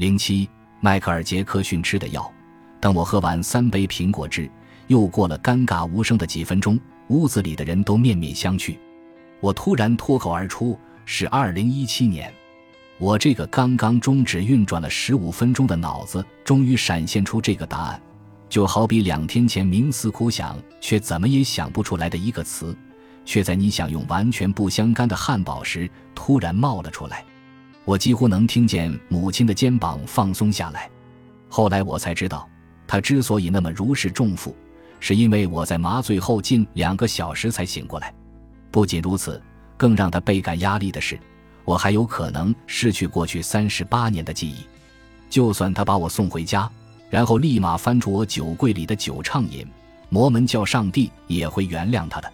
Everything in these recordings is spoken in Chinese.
零七，迈克尔·杰克逊吃的药。等我喝完三杯苹果汁，又过了尴尬无声的几分钟，屋子里的人都面面相觑。我突然脱口而出：“是二零一七年。”我这个刚刚终止运转了十五分钟的脑子，终于闪现出这个答案，就好比两天前冥思苦想却怎么也想不出来的一个词，却在你想用完全不相干的汉堡时突然冒了出来。我几乎能听见母亲的肩膀放松下来。后来我才知道，她之所以那么如释重负，是因为我在麻醉后近两个小时才醒过来。不仅如此，更让她倍感压力的是。我还有可能失去过去三十八年的记忆，就算他把我送回家，然后立马翻出我酒柜里的酒畅饮，摩门教上帝也会原谅他的，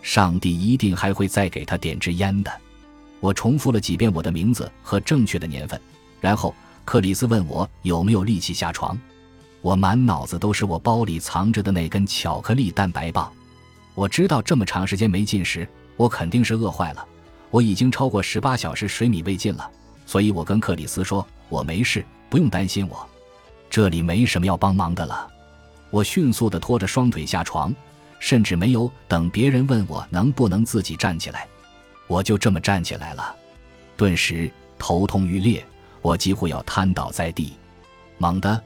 上帝一定还会再给他点支烟的。我重复了几遍我的名字和正确的年份，然后克里斯问我有没有力气下床，我满脑子都是我包里藏着的那根巧克力蛋白棒。我知道这么长时间没进食，我肯定是饿坏了。我已经超过十八小时水米未进了，所以我跟克里斯说：“我没事，不用担心我，这里没什么要帮忙的了。”我迅速地拖着双腿下床，甚至没有等别人问我能不能自己站起来，我就这么站起来了。顿时头痛欲裂，我几乎要瘫倒在地。猛地，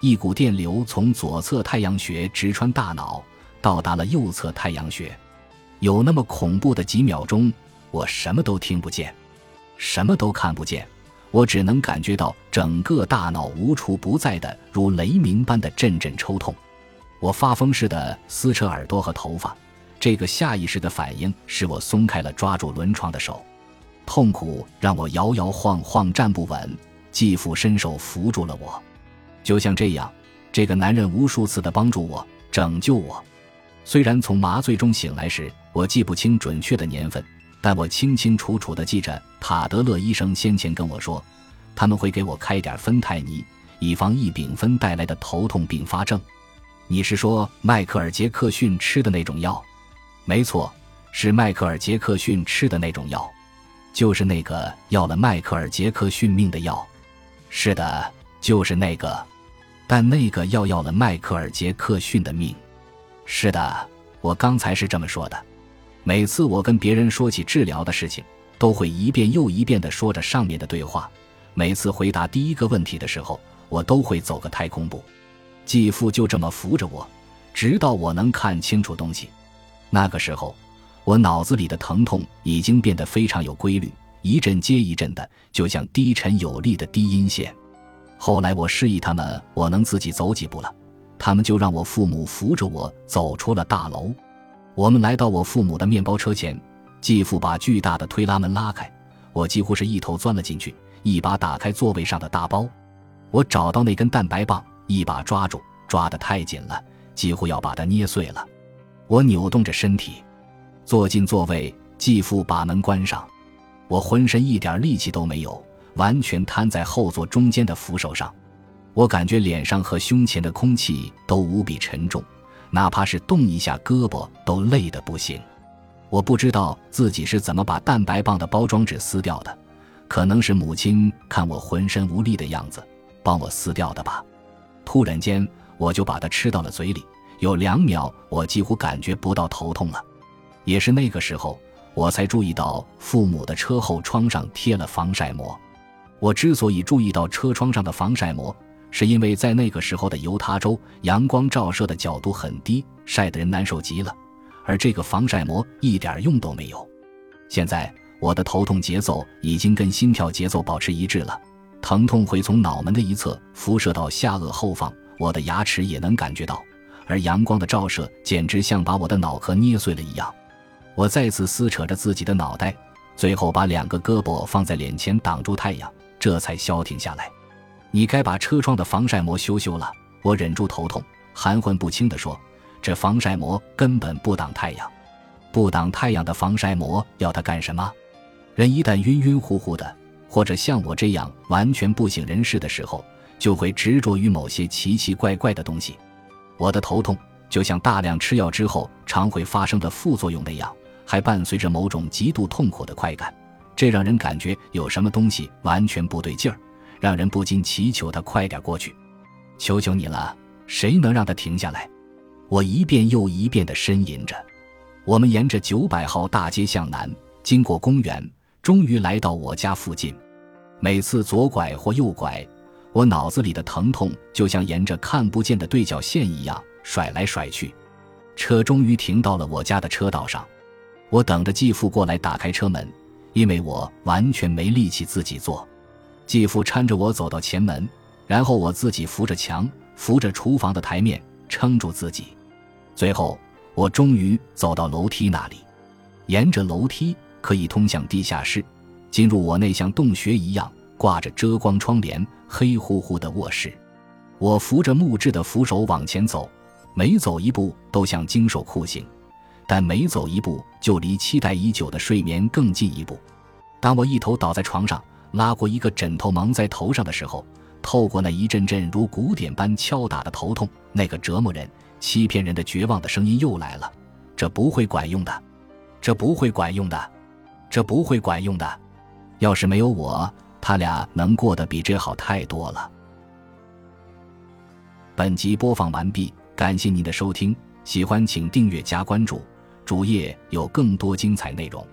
一股电流从左侧太阳穴直穿大脑，到达了右侧太阳穴。有那么恐怖的几秒钟。我什么都听不见，什么都看不见，我只能感觉到整个大脑无处不在的如雷鸣般的阵阵抽痛。我发疯似的撕扯耳朵和头发，这个下意识的反应使我松开了抓住轮床的手，痛苦让我摇摇晃晃站不稳。继父伸手扶住了我，就像这样，这个男人无数次的帮助我、拯救我。虽然从麻醉中醒来时，我记不清准确的年份。但我清清楚楚地记着，塔德勒医生先前跟我说，他们会给我开点芬太尼，以防异丙酚带来的头痛并发症。你是说迈克尔·杰克逊吃的那种药？没错，是迈克尔·杰克逊吃的那种药，就是那个要了迈克尔·杰克逊命的药。是的，就是那个。但那个药要了迈克尔·杰克逊的命。是的，我刚才是这么说的。每次我跟别人说起治疗的事情，都会一遍又一遍地说着上面的对话。每次回答第一个问题的时候，我都会走个太空步。继父就这么扶着我，直到我能看清楚东西。那个时候，我脑子里的疼痛已经变得非常有规律，一阵接一阵的，就像低沉有力的低音线。后来我示意他们我能自己走几步了，他们就让我父母扶着我走出了大楼。我们来到我父母的面包车前，继父把巨大的推拉门拉开，我几乎是一头钻了进去，一把打开座位上的大包。我找到那根蛋白棒，一把抓住，抓得太紧了，几乎要把它捏碎了。我扭动着身体，坐进座位，继父把门关上。我浑身一点力气都没有，完全瘫在后座中间的扶手上。我感觉脸上和胸前的空气都无比沉重。哪怕是动一下胳膊都累得不行，我不知道自己是怎么把蛋白棒的包装纸撕掉的，可能是母亲看我浑身无力的样子，帮我撕掉的吧。突然间，我就把它吃到了嘴里，有两秒我几乎感觉不到头痛了。也是那个时候，我才注意到父母的车后窗上贴了防晒膜。我之所以注意到车窗上的防晒膜，是因为在那个时候的犹他州，阳光照射的角度很低，晒得人难受极了，而这个防晒膜一点用都没有。现在我的头痛节奏已经跟心跳节奏保持一致了，疼痛会从脑门的一侧辐射到下颚后方，我的牙齿也能感觉到，而阳光的照射简直像把我的脑壳捏碎了一样。我再次撕扯着自己的脑袋，最后把两个胳膊放在脸前挡住太阳，这才消停下来。你该把车窗的防晒膜修修了。我忍住头痛，含混不清地说：“这防晒膜根本不挡太阳，不挡太阳的防晒膜要它干什么？人一旦晕晕乎乎的，或者像我这样完全不省人事的时候，就会执着于某些奇奇怪怪的东西。我的头痛就像大量吃药之后常会发生的副作用那样，还伴随着某种极度痛苦的快感，这让人感觉有什么东西完全不对劲儿。”让人不禁祈求他快点过去。求求你了，谁能让他停下来？我一遍又一遍地呻吟着。我们沿着九百号大街向南，经过公园，终于来到我家附近。每次左拐或右拐，我脑子里的疼痛就像沿着看不见的对角线一样甩来甩去。车终于停到了我家的车道上，我等着继父过来打开车门，因为我完全没力气自己坐。继父搀着我走到前门，然后我自己扶着墙，扶着厨房的台面撑住自己，最后。我终于走到楼梯那里，沿着楼梯可以通向地下室，进入我那像洞穴一样挂着遮光窗帘、黑乎乎的卧室。我扶着木质的扶手往前走，每走一步都像经受酷刑，但每走一步就离期待已久的睡眠更近一步。当我一头倒在床上，拉过一个枕头蒙在头上的时候，透过那一阵阵如鼓点般敲打的头痛，那个折磨人。欺骗人的绝望的声音又来了，这不会管用的，这不会管用的，这不会管用的。要是没有我，他俩能过得比这好太多了。本集播放完毕，感谢您的收听，喜欢请订阅加关注，主页有更多精彩内容。